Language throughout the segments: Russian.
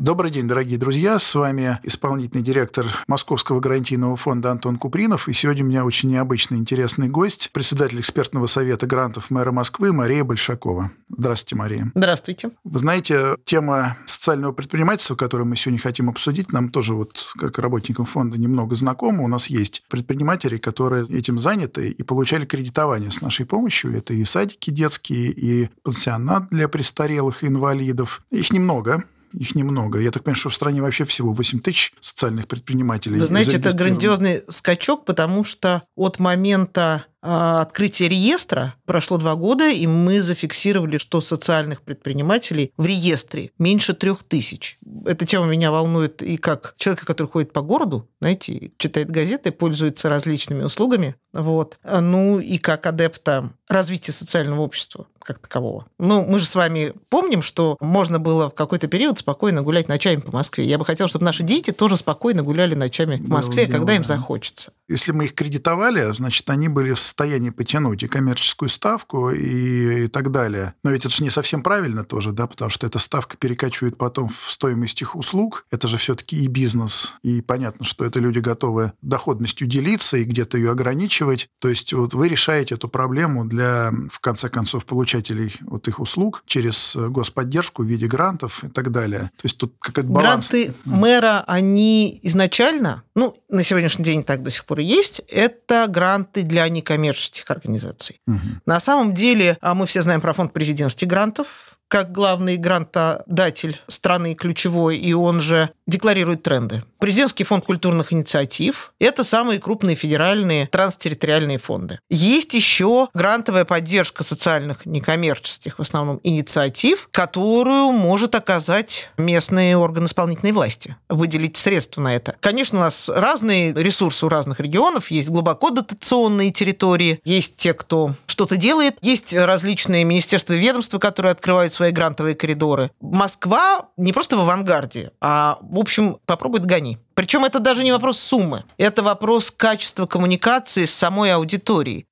Добрый день, дорогие друзья. С вами исполнительный директор Московского гарантийного фонда Антон Купринов. И сегодня у меня очень необычный, интересный гость, председатель экспертного совета грантов мэра Москвы Мария Большакова. Здравствуйте, Мария. Здравствуйте. Вы знаете, тема социального предпринимательства, которую мы сегодня хотим обсудить, нам тоже вот как работникам фонда немного знакома. У нас есть предприниматели, которые этим заняты и получали кредитование с нашей помощью. Это и садики детские, и пансионат для престарелых и инвалидов. Их немного, их немного. Я так понимаю, что в стране вообще всего 8 тысяч социальных предпринимателей. Вы знаете, это грандиозный скачок, потому что от момента открытия реестра прошло два года, и мы зафиксировали, что социальных предпринимателей в реестре меньше трех тысяч. Эта тема меня волнует и как человека, который ходит по городу, знаете, читает газеты, пользуется различными услугами, вот. ну и как адепта развития социального общества как такового. Ну, мы же с вами помним, что можно было в какой-то период спокойно гулять ночами по Москве. Я бы хотел, чтобы наши дети тоже спокойно гуляли ночами в Москве, дело, когда им захочется. Если мы их кредитовали, значит, они были в состоянии потянуть и коммерческую ставку, и, и так далее. Но ведь это же не совсем правильно тоже, да, потому что эта ставка перекачивает потом в стоимость их услуг. Это же все-таки и бизнес, и понятно, что это люди готовы доходностью делиться и где-то ее ограничивать. То есть вот вы решаете эту проблему для, в конце концов, получателей вот их услуг через господдержку в виде грантов и так далее. То есть тут какой-то баланс. Гранты мэра, они изначально, ну, на сегодняшний день так до сих пор и есть, это гранты для некоммерческих некоммерческих организаций. Угу. На самом деле, а мы все знаем про фонд президентских грантов, как главный грантодатель страны ключевой, и он же декларирует тренды. Президентский фонд культурных инициатив – это самые крупные федеральные транстерриториальные фонды. Есть еще грантовая поддержка социальных некоммерческих, в основном, инициатив, которую может оказать местные органы исполнительной власти, выделить средства на это. Конечно, у нас разные ресурсы у разных регионов, есть глубоко дотационные территории, есть те, кто что-то делает, есть различные министерства и ведомства, которые открывают свои грантовые коридоры. Москва не просто в авангарде, а, в общем, попробуй гони. Причем это даже не вопрос суммы, это вопрос качества коммуникации с самой аудиторией.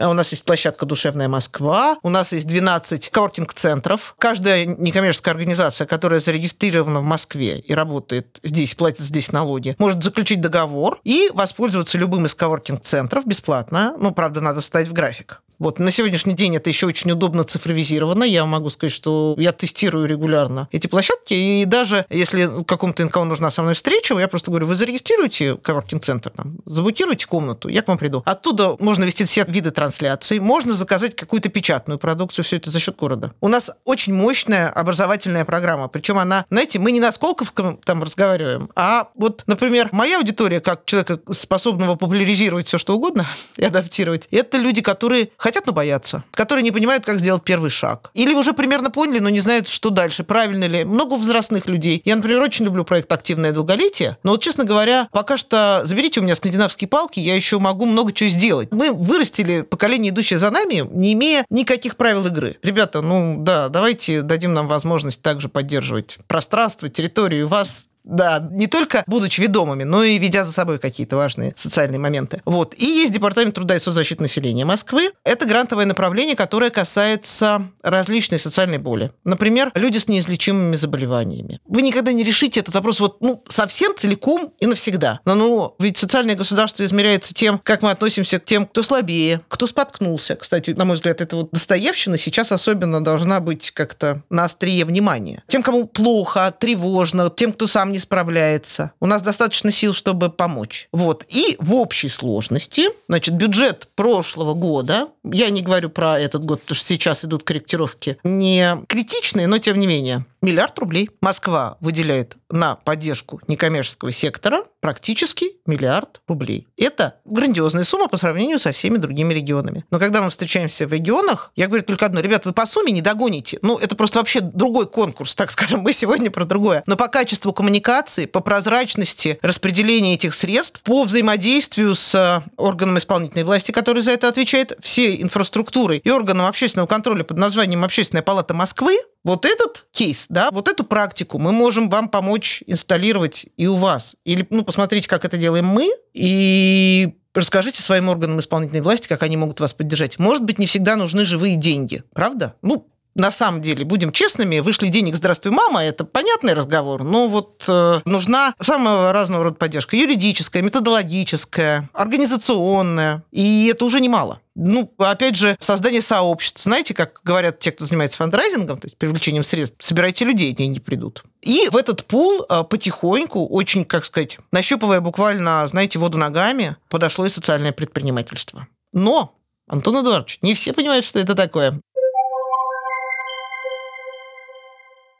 У нас есть площадка «Душевная Москва», у нас есть 12 коворкинг-центров. Каждая некоммерческая организация, которая зарегистрирована в Москве и работает здесь, платит здесь налоги, может заключить договор и воспользоваться любым из коворкинг-центров бесплатно. Ну, правда, надо ставить в график. Вот на сегодняшний день это еще очень удобно цифровизировано. Я могу сказать, что я тестирую регулярно эти площадки, и даже если какому-то НКО нужна со мной встреча, я просто говорю, вы зарегистрируете коворкинг-центр, там, заблокируйте комнату, я к вам приду. Оттуда можно вести все виды трансляций, можно заказать какую-то печатную продукцию, все это за счет города. У нас очень мощная образовательная программа, причем она, знаете, мы не на Сколковском там разговариваем, а вот, например, моя аудитория, как человека, способного популяризировать все, что угодно и адаптировать, это люди, которые хотят, но боятся, которые не понимают, как сделать первый шаг. Или уже примерно поняли, но не знают, что дальше, правильно ли. Много возрастных людей. Я, например, очень люблю проект «Активное долголетие», но вот, честно говоря, пока что заберите у меня скандинавские палки, я еще могу много чего сделать. Мы вырастили поколение, идущее за нами, не имея никаких правил игры. Ребята, ну да, давайте дадим нам возможность также поддерживать пространство, территорию вас, да, не только будучи ведомыми, но и ведя за собой какие-то важные социальные моменты. Вот. И есть Департамент труда и соцзащиты населения Москвы. Это грантовое направление, которое касается различной социальной боли. Например, люди с неизлечимыми заболеваниями. Вы никогда не решите этот вопрос вот, ну, совсем целиком и навсегда. Но ну, ведь социальное государство измеряется тем, как мы относимся к тем, кто слабее, кто споткнулся. Кстати, на мой взгляд, это вот достоевщина сейчас особенно должна быть как-то на острие внимания. Тем, кому плохо, тревожно, тем, кто сам не не справляется. У нас достаточно сил, чтобы помочь. Вот. И в общей сложности, значит, бюджет прошлого года, я не говорю про этот год, потому что сейчас идут корректировки, не критичные, но тем не менее, Миллиард рублей. Москва выделяет на поддержку некоммерческого сектора практически миллиард рублей. Это грандиозная сумма по сравнению со всеми другими регионами. Но когда мы встречаемся в регионах, я говорю только одно. Ребят, вы по сумме не догоните. Ну, это просто вообще другой конкурс, так скажем. Мы сегодня про другое. Но по качеству коммуникации, по прозрачности распределения этих средств, по взаимодействию с органом исполнительной власти, который за это отвечает, всей инфраструктурой и органом общественного контроля под названием Общественная палата Москвы, вот этот кейс, да, вот эту практику мы можем вам помочь инсталлировать и у вас. Или, ну, посмотрите, как это делаем мы, и расскажите своим органам исполнительной власти, как они могут вас поддержать. Может быть, не всегда нужны живые деньги, правда? Ну, на самом деле, будем честными, вышли денег «Здравствуй, мама», это понятный разговор, но вот э, нужна самого разного рода поддержка. Юридическая, методологическая, организационная, и это уже немало. Ну, опять же, создание сообществ. Знаете, как говорят те, кто занимается фандрайзингом, то есть привлечением средств, собирайте людей, деньги придут. И в этот пул э, потихоньку, очень, как сказать, нащупывая буквально, знаете, воду ногами, подошло и социальное предпринимательство. Но Антон Эдуардович, не все понимают, что это такое.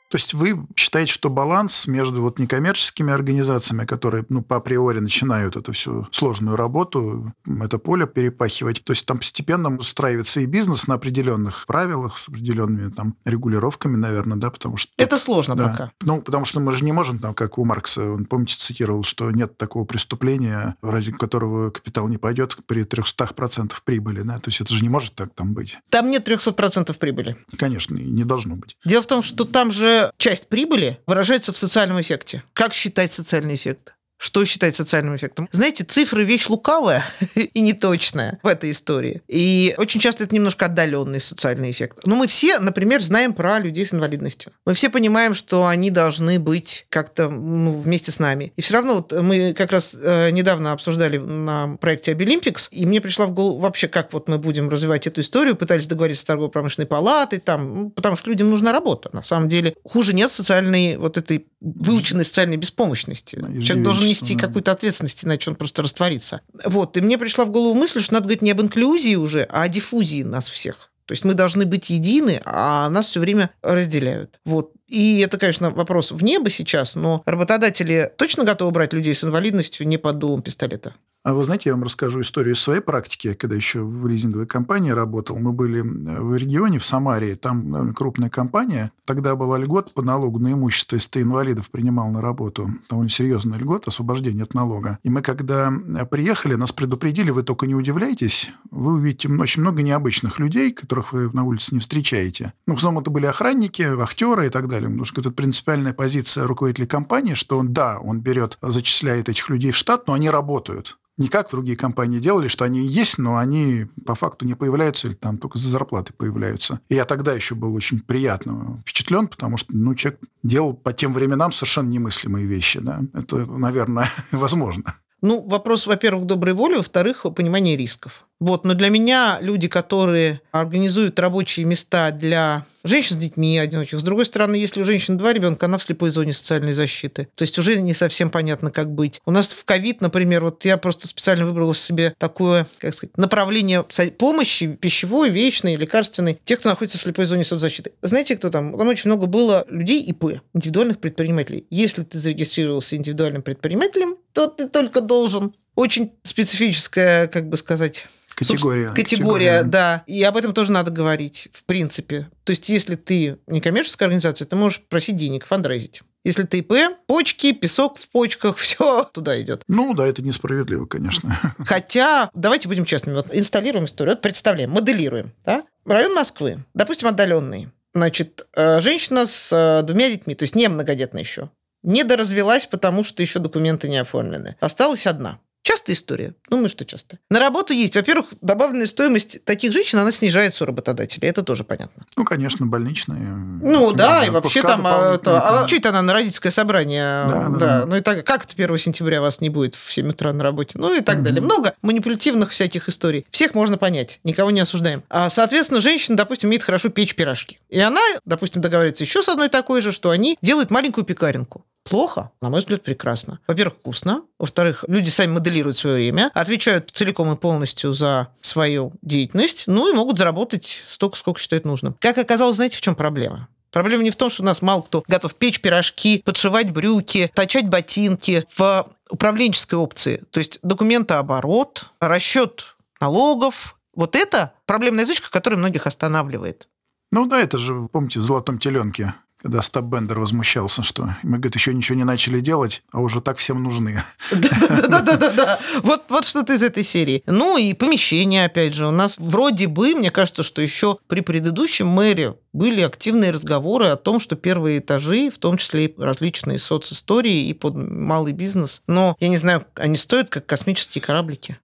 То есть вы считаете, что баланс между вот некоммерческими организациями, которые ну, по априори начинают эту всю сложную работу, это поле перепахивать, то есть там постепенно устраивается и бизнес на определенных правилах, с определенными там регулировками, наверное, да, потому что... Это сложно да. пока. Ну, потому что мы же не можем, там, как у Маркса, он, помните, цитировал, что нет такого преступления, ради которого капитал не пойдет при 300% прибыли, да, то есть это же не может так там быть. Там нет 300% прибыли. Конечно, и не должно быть. Дело в том, что там же часть прибыли выражается в социальном эффекте. Как считать социальный эффект? Что считать социальным эффектом? Знаете, цифры вещь лукавая и неточная в этой истории. И очень часто это немножко отдаленный социальный эффект. Но мы все, например, знаем про людей с инвалидностью. Мы все понимаем, что они должны быть как-то ну, вместе с нами. И все равно вот мы как раз э, недавно обсуждали на проекте Обилимпикс, и мне пришла в голову вообще, как вот мы будем развивать эту историю, пытались договориться с торгово-промышленной палатой, там, ну, потому что людям нужна работа. На самом деле хуже нет социальной вот этой выученной социальной беспомощности. Человек должен нести да. какую-то ответственность, иначе он просто растворится. Вот. И мне пришла в голову мысль, что надо говорить не об инклюзии уже, а о диффузии нас всех. То есть мы должны быть едины, а нас все время разделяют. Вот. И это, конечно, вопрос в небо сейчас, но работодатели точно готовы брать людей с инвалидностью не под дулом пистолета? А вы знаете, я вам расскажу историю из своей практики. Когда еще в лизинговой компании работал, мы были в регионе, в Самаре, там наверное, крупная компания. Тогда была льгота по налогу на имущество, если ты инвалидов принимал на работу. Довольно серьезная льгота, освобождение от налога. И мы, когда приехали, нас предупредили, вы только не удивляйтесь, вы увидите очень много необычных людей, которых вы на улице не встречаете. Ну, в основном это были охранники, вахтеры и так далее. Потому что это принципиальная позиция руководителя компании, что он, да, он берет, зачисляет этих людей в штат, но они работают не как другие компании делали, что они есть, но они по факту не появляются или там только за зарплаты появляются. И я тогда еще был очень приятно впечатлен, потому что ну, человек делал по тем временам совершенно немыслимые вещи. Да? Это, наверное, возможно. Ну, вопрос, во-первых, доброй воли, во-вторых, понимание рисков. Вот, но для меня люди, которые организуют рабочие места для женщин с детьми одиноких. С другой стороны, если у женщины два ребенка, она в слепой зоне социальной защиты. То есть уже не совсем понятно, как быть. У нас в ковид, например, вот я просто специально выбрала себе такое, как сказать, направление помощи пищевой, вечной, лекарственной, тех, кто находится в слепой зоне соцзащиты. Знаете, кто там? Там очень много было людей ИП, индивидуальных предпринимателей. Если ты зарегистрировался индивидуальным предпринимателем, то ты только должен очень специфическая, как бы сказать, Категория. Категория, да. И об этом тоже надо говорить, в принципе. То есть, если ты некоммерческая организация, ты можешь просить денег, фандрайзить. Если ты ИП, почки, песок в почках, все туда идет. Ну да, это несправедливо, конечно. Хотя, давайте будем честными, вот инсталируем историю, вот представляем, моделируем. Да? Район Москвы, допустим, отдаленный. Значит, э, женщина с э, двумя детьми, то есть не многодетная еще. Не доразвелась, потому что еще документы не оформлены. Осталась одна. Частая история? Думаю, что часто. На работу есть. Во-первых, добавленная стоимость таких женщин, она снижается у работодателя. Это тоже понятно. Ну, конечно, больничные. Ну, да, и вообще там... А, это, а, чуть она на родительское собрание. Да, да, да. Ну, и так, как это 1 сентября вас не будет в 7 утра на работе? Ну, и так угу. далее. Много манипулятивных всяких историй. Всех можно понять. Никого не осуждаем. А, соответственно, женщина, допустим, умеет хорошо печь пирожки. И она, допустим, договаривается еще с одной такой же, что они делают маленькую пекаренку плохо? На мой взгляд, прекрасно. Во-первых, вкусно. Во-вторых, люди сами моделируют свое время, отвечают целиком и полностью за свою деятельность, ну и могут заработать столько, сколько считают нужным. Как оказалось, знаете, в чем проблема? Проблема не в том, что у нас мало кто готов печь пирожки, подшивать брюки, точать ботинки в управленческой опции. То есть документооборот, расчет налогов. Вот это проблемная точка, которая многих останавливает. Ну да, это же, помните, в «Золотом теленке» когда Стаб Бендер возмущался, что мы, говорит, еще ничего не начали делать, а уже так всем нужны. Да-да-да. Вот, вот что-то из этой серии. Ну и помещение, опять же. У нас вроде бы, мне кажется, что еще при предыдущем мэре были активные разговоры о том, что первые этажи, в том числе и различные социстории и под малый бизнес, но, я не знаю, они стоят как космические кораблики.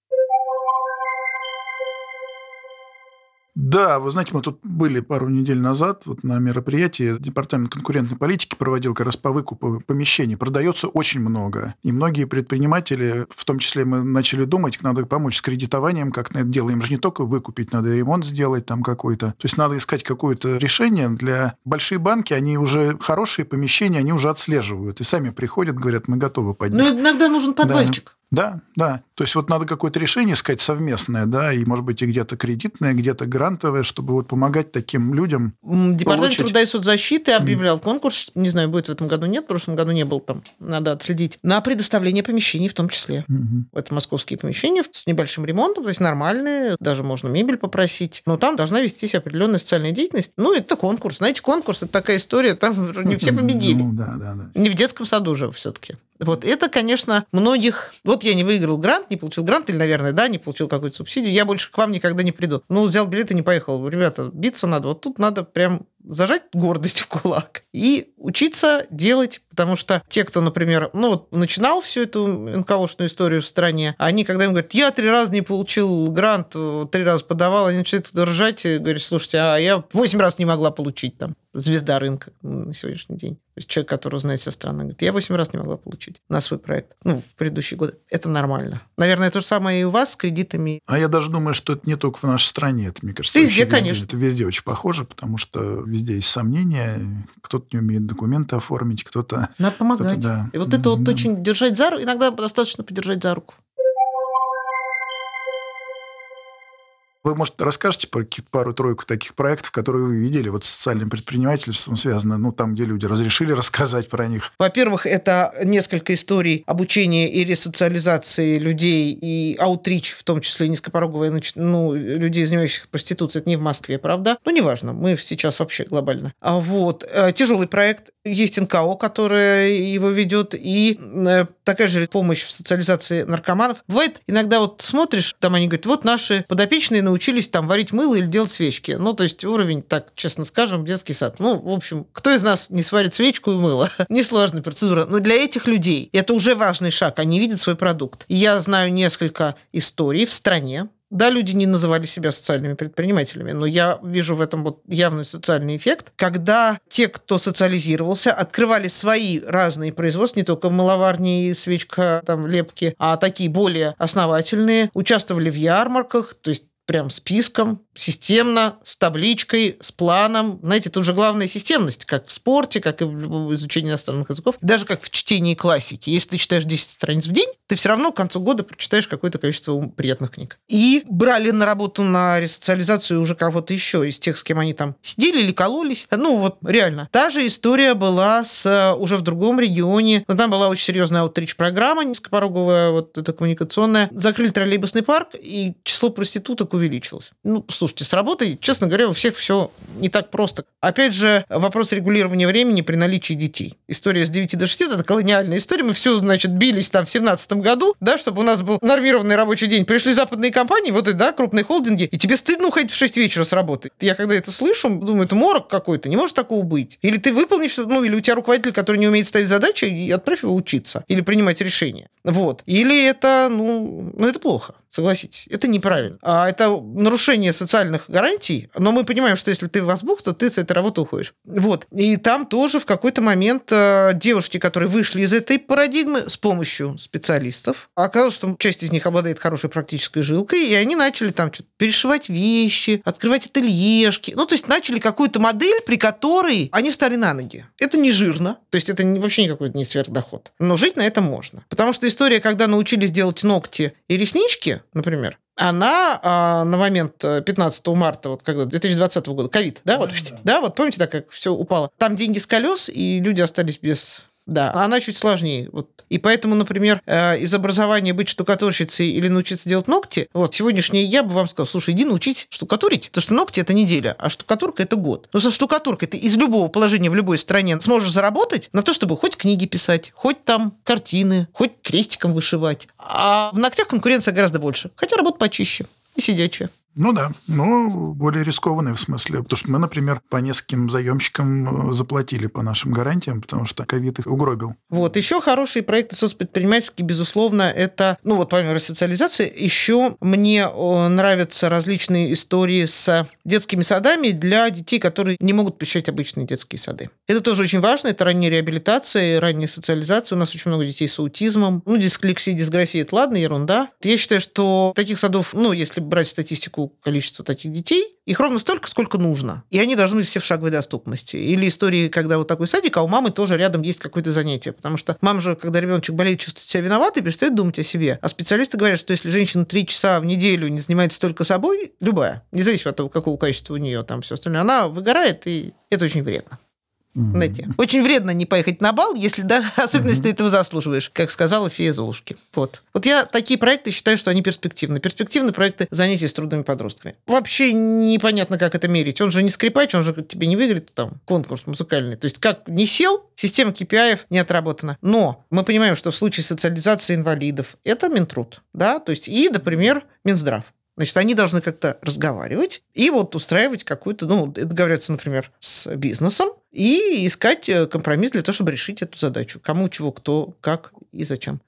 Да, вы знаете, мы тут были пару недель назад вот на мероприятии. Департамент конкурентной политики проводил как раз по выкупу помещений. Продается очень много. И многие предприниматели, в том числе мы начали думать, надо помочь с кредитованием, как на это дело. Им же не только выкупить, надо ремонт сделать там какой-то. То есть надо искать какое-то решение. Для большие банки, они уже хорошие помещения, они уже отслеживают. И сами приходят, говорят, мы готовы поднять. Ну, иногда нужен подвальчик. Да. Да, да. То есть вот надо какое-то решение искать совместное, да, и, может быть, и где-то кредитное, где-то грантовое, чтобы вот помогать таким людям Департамент получить... труда и соцзащиты объявлял конкурс, не знаю, будет в этом году, нет, в прошлом году не был там, надо отследить, на предоставление помещений в том числе. Mm-hmm. Это московские помещения с небольшим ремонтом, то есть нормальные, даже можно мебель попросить, но там должна вестись определенная социальная деятельность. Ну, это конкурс. Знаете, конкурс – это такая история, там не все победили. Ну, да, да, да. Не в детском саду же все-таки. Вот это, конечно, многих... Вот я не выиграл грант, не получил грант, или, наверное, да, не получил какую-то субсидию, я больше к вам никогда не приду. Ну, взял билет и не поехал. Ребята, биться надо. Вот тут надо прям зажать гордость в кулак и учиться делать, потому что те, кто, например, ну вот начинал всю эту НКОшную историю в стране, они, когда им говорят, я три раза не получил грант, три раза подавал, они начинают ржать и говорят, слушайте, а я восемь раз не могла получить там звезда рынка на сегодняшний день. То есть человек, который знает вся страна, говорит, я восемь раз не могла получить на свой проект. Ну, в предыдущие годы. Это нормально. Наверное, то же самое и у вас с кредитами. А я даже думаю, что это не только в нашей стране. Это, мне кажется, везде, везде, конечно. Это везде очень похоже, потому что везде есть сомнения. Кто-то не умеет документы оформить, кто-то... Надо помогать. Кто да. И вот это вот очень держать за руку. Иногда достаточно подержать за руку. Вы, может, расскажете про пару-тройку таких проектов, которые вы видели вот с социальным предпринимательством связано, ну, там, где люди разрешили рассказать про них? Во-первых, это несколько историй обучения и ресоциализации людей и аутрич, в том числе низкопороговые, ну, людей, занимающихся проституцией. Это не в Москве, правда? Ну, неважно, мы сейчас вообще глобально. А вот. Э, Тяжелый проект. Есть НКО, которая его ведет, и э, такая же помощь в социализации наркоманов. Бывает, иногда вот смотришь, там они говорят, вот наши подопечные научились там варить мыло или делать свечки. Ну, то есть уровень, так честно скажем, детский сад. Ну, в общем, кто из нас не сварит свечку и мыло? Несложная процедура. Но для этих людей это уже важный шаг. Они видят свой продукт. Я знаю несколько историй в стране, да, люди не называли себя социальными предпринимателями, но я вижу в этом вот явный социальный эффект, когда те, кто социализировался, открывали свои разные производства, не только мыловарни и свечка, там, лепки, а такие более основательные, участвовали в ярмарках, то есть прям списком, системно, с табличкой, с планом. Знаете, тут же главная системность, как в спорте, как и в изучении иностранных языков, даже как в чтении классики. Если ты читаешь 10 страниц в день, ты все равно к концу года прочитаешь какое-то количество приятных книг. И брали на работу на ресоциализацию уже кого-то еще из тех, с кем они там сидели или кололись. Ну, вот реально. Та же история была с уже в другом регионе. Но там была очень серьезная аутрич-программа низкопороговая, вот эта коммуникационная. Закрыли троллейбусный парк, и число проституток увеличилось. Ну, слушайте, с работой, честно говоря, у всех все не так просто. Опять же, вопрос регулирования времени при наличии детей. История с 9 до 6 – это колониальная история. Мы все, значит, бились там в 17 году, да, чтобы у нас был нормированный рабочий день. Пришли западные компании, вот и, да, крупные холдинги, и тебе стыдно уходить в 6 вечера с работы. Я когда это слышу, думаю, это морок какой-то, не может такого быть. Или ты выполнишь, ну, или у тебя руководитель, который не умеет ставить задачи, и отправь его учиться. Или принимать решения. Вот. Или это, ну, ну это плохо. Согласитесь, это неправильно. А это нарушение социальных гарантий, но мы понимаем, что если ты в то ты с этой работы уходишь. Вот. И там тоже в какой-то момент э, девушки, которые вышли из этой парадигмы с помощью специалистов, оказалось, что часть из них обладает хорошей практической жилкой, и они начали там что-то перешивать вещи, открывать ательешки. Ну, то есть начали какую-то модель, при которой они встали на ноги. Это не жирно, то есть это вообще никакой не сверхдоход. Но жить на этом можно. Потому что история, когда научились делать ногти и реснички, например, она а, на момент 15 э, марта, вот когда 2020 года, ковид, да, вот, да. да, вот помните, так как все упало, там деньги с колес, и люди остались без да, она чуть сложнее. Вот. И поэтому, например, э, из образования быть штукатурщицей или научиться делать ногти, вот сегодняшний я бы вам сказал, слушай, иди научить штукатурить, потому что ногти – это неделя, а штукатурка – это год. Но со штукатуркой ты из любого положения в любой стране сможешь заработать на то, чтобы хоть книги писать, хоть там картины, хоть крестиком вышивать. А в ногтях конкуренция гораздо больше, хотя работа почище и сидячая. Ну да, но более рискованные в смысле. Потому что мы, например, по нескольким заемщикам э, заплатили по нашим гарантиям, потому что ковид их угробил. Вот. Еще хорошие проекты соцпредпринимательские, безусловно, это, ну вот помимо социализации, еще мне нравятся различные истории с детскими садами для детей, которые не могут посещать обычные детские сады. Это тоже очень важно. Это ранняя реабилитация, ранняя социализация. У нас очень много детей с аутизмом. Ну, дисклексия, дисграфия – это ладно, ерунда. Я считаю, что таких садов, ну, если брать статистику количество таких детей, их ровно столько, сколько нужно. И они должны быть все в шаговой доступности. Или истории, когда вот такой садик, а у мамы тоже рядом есть какое-то занятие. Потому что мама же, когда ребеночек болеет, чувствует себя виноватой, перестает думать о себе. А специалисты говорят, что если женщина три часа в неделю не занимается только собой, любая, независимо от того, какого качества у нее там все остальное, она выгорает, и это очень вредно. Mm-hmm. Знаете, очень вредно не поехать на бал, если да, особенно mm-hmm. если ты этого заслуживаешь, как сказала фея Золушки. Вот. Вот я такие проекты считаю, что они перспективны. Перспективны проекты занятий с трудными подростками. Вообще непонятно, как это мерить. Он же не скрипач, он же тебе не выиграет там конкурс музыкальный. То есть как не сел, система KPI не отработана. Но мы понимаем, что в случае социализации инвалидов это Минтруд, да, то есть и, например, Минздрав. Значит, они должны как-то разговаривать и вот устраивать какую-то, ну, договариваться, например, с бизнесом и искать э, компромисс для того, чтобы решить эту задачу. Кому, чего, кто, как и зачем.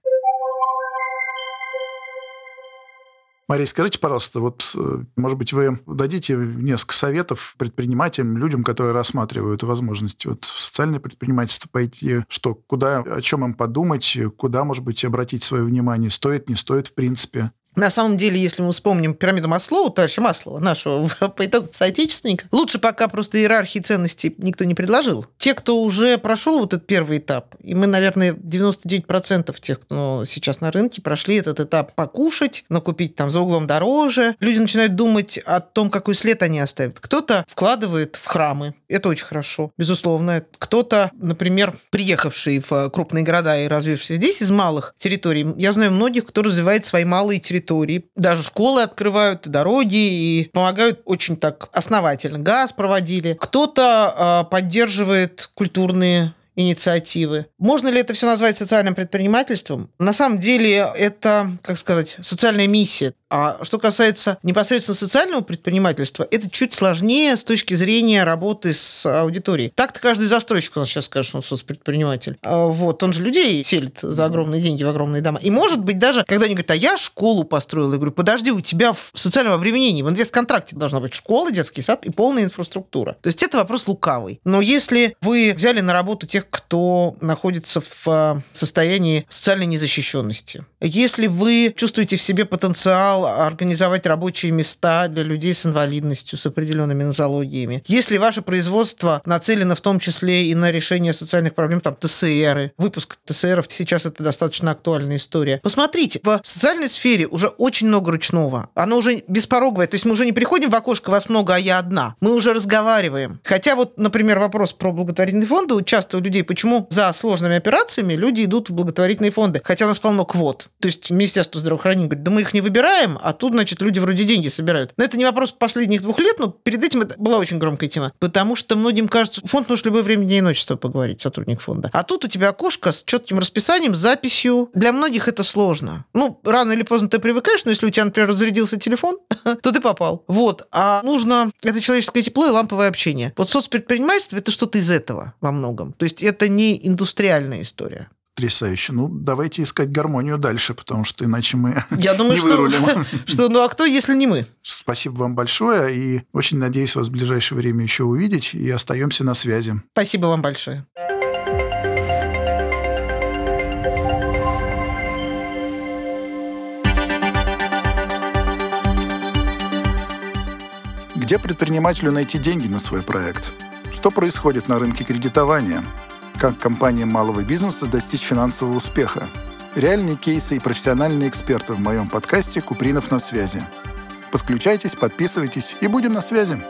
Мария, скажите, пожалуйста, вот, э, может быть, вы дадите несколько советов предпринимателям, людям, которые рассматривают возможность вот в социальное предпринимательство пойти, что, куда, о чем им подумать, куда, может быть, обратить свое внимание, стоит, не стоит, в принципе? На самом деле, если мы вспомним пирамиду Маслоу, товарища Маслова, нашего по итогу соотечественника, лучше пока просто иерархии ценностей никто не предложил. Те, кто уже прошел вот этот первый этап, и мы, наверное, 99% тех, кто сейчас на рынке, прошли этот этап покушать, накупить там за углом дороже. Люди начинают думать о том, какой след они оставят. Кто-то вкладывает в храмы, это очень хорошо, безусловно. Кто-то, например, приехавший в крупные города и развившийся здесь из малых территорий, я знаю многих, кто развивает свои малые территории территории. Даже школы открывают, дороги и помогают очень так основательно. Газ проводили. Кто-то э, поддерживает культурные инициативы. Можно ли это все назвать социальным предпринимательством? На самом деле это, как сказать, социальная миссия. А что касается непосредственно социального предпринимательства, это чуть сложнее с точки зрения работы с аудиторией. Так-то каждый застройщик у нас сейчас скажет, что он соцпредприниматель. А вот, он же людей селит за огромные деньги в огромные дома. И может быть даже, когда они говорят, а я школу построил, я говорю, подожди, у тебя в социальном обременении, в инвестконтракте должна быть школа, детский сад и полная инфраструктура. То есть это вопрос лукавый. Но если вы взяли на работу тех, кто находится в а, состоянии социальной незащищенности, если вы чувствуете в себе потенциал организовать рабочие места для людей с инвалидностью, с определенными нозологиями. Если ваше производство нацелено в том числе и на решение социальных проблем, там ТСРы, выпуск ТСРов, сейчас это достаточно актуальная история. Посмотрите, в социальной сфере уже очень много ручного. Оно уже беспороговое. То есть мы уже не приходим в окошко «вас много, а я одна». Мы уже разговариваем. Хотя вот, например, вопрос про благотворительные фонды. Часто у людей, почему за сложными операциями люди идут в благотворительные фонды? Хотя у нас полно квот. То есть Министерство здравоохранения говорит, да мы их не выбираем, а тут, значит, люди вроде деньги собирают. Но это не вопрос последних двух лет, но перед этим это была очень громкая тема. Потому что многим кажется, фонд может любое время дня и ночи с тобой поговорить, сотрудник фонда. А тут у тебя окошко с четким расписанием, записью. Для многих это сложно. Ну, рано или поздно ты привыкаешь, но если у тебя, например, разрядился телефон, то ты попал. Вот. А нужно это человеческое тепло и ламповое общение. Вот соцпредпринимательство – это что-то из этого во многом. То есть это не индустриальная история потрясающе. Ну, давайте искать гармонию дальше, потому что иначе мы Я думаю, не что, вырулим. Что, ну а кто, если не мы? Спасибо вам большое, и очень надеюсь вас в ближайшее время еще увидеть, и остаемся на связи. Спасибо вам большое. Где предпринимателю найти деньги на свой проект? Что происходит на рынке кредитования? Как компаниям малого бизнеса достичь финансового успеха, реальные кейсы и профессиональные эксперты в моем подкасте «Купринов на связи». Подключайтесь, подписывайтесь и будем на связи.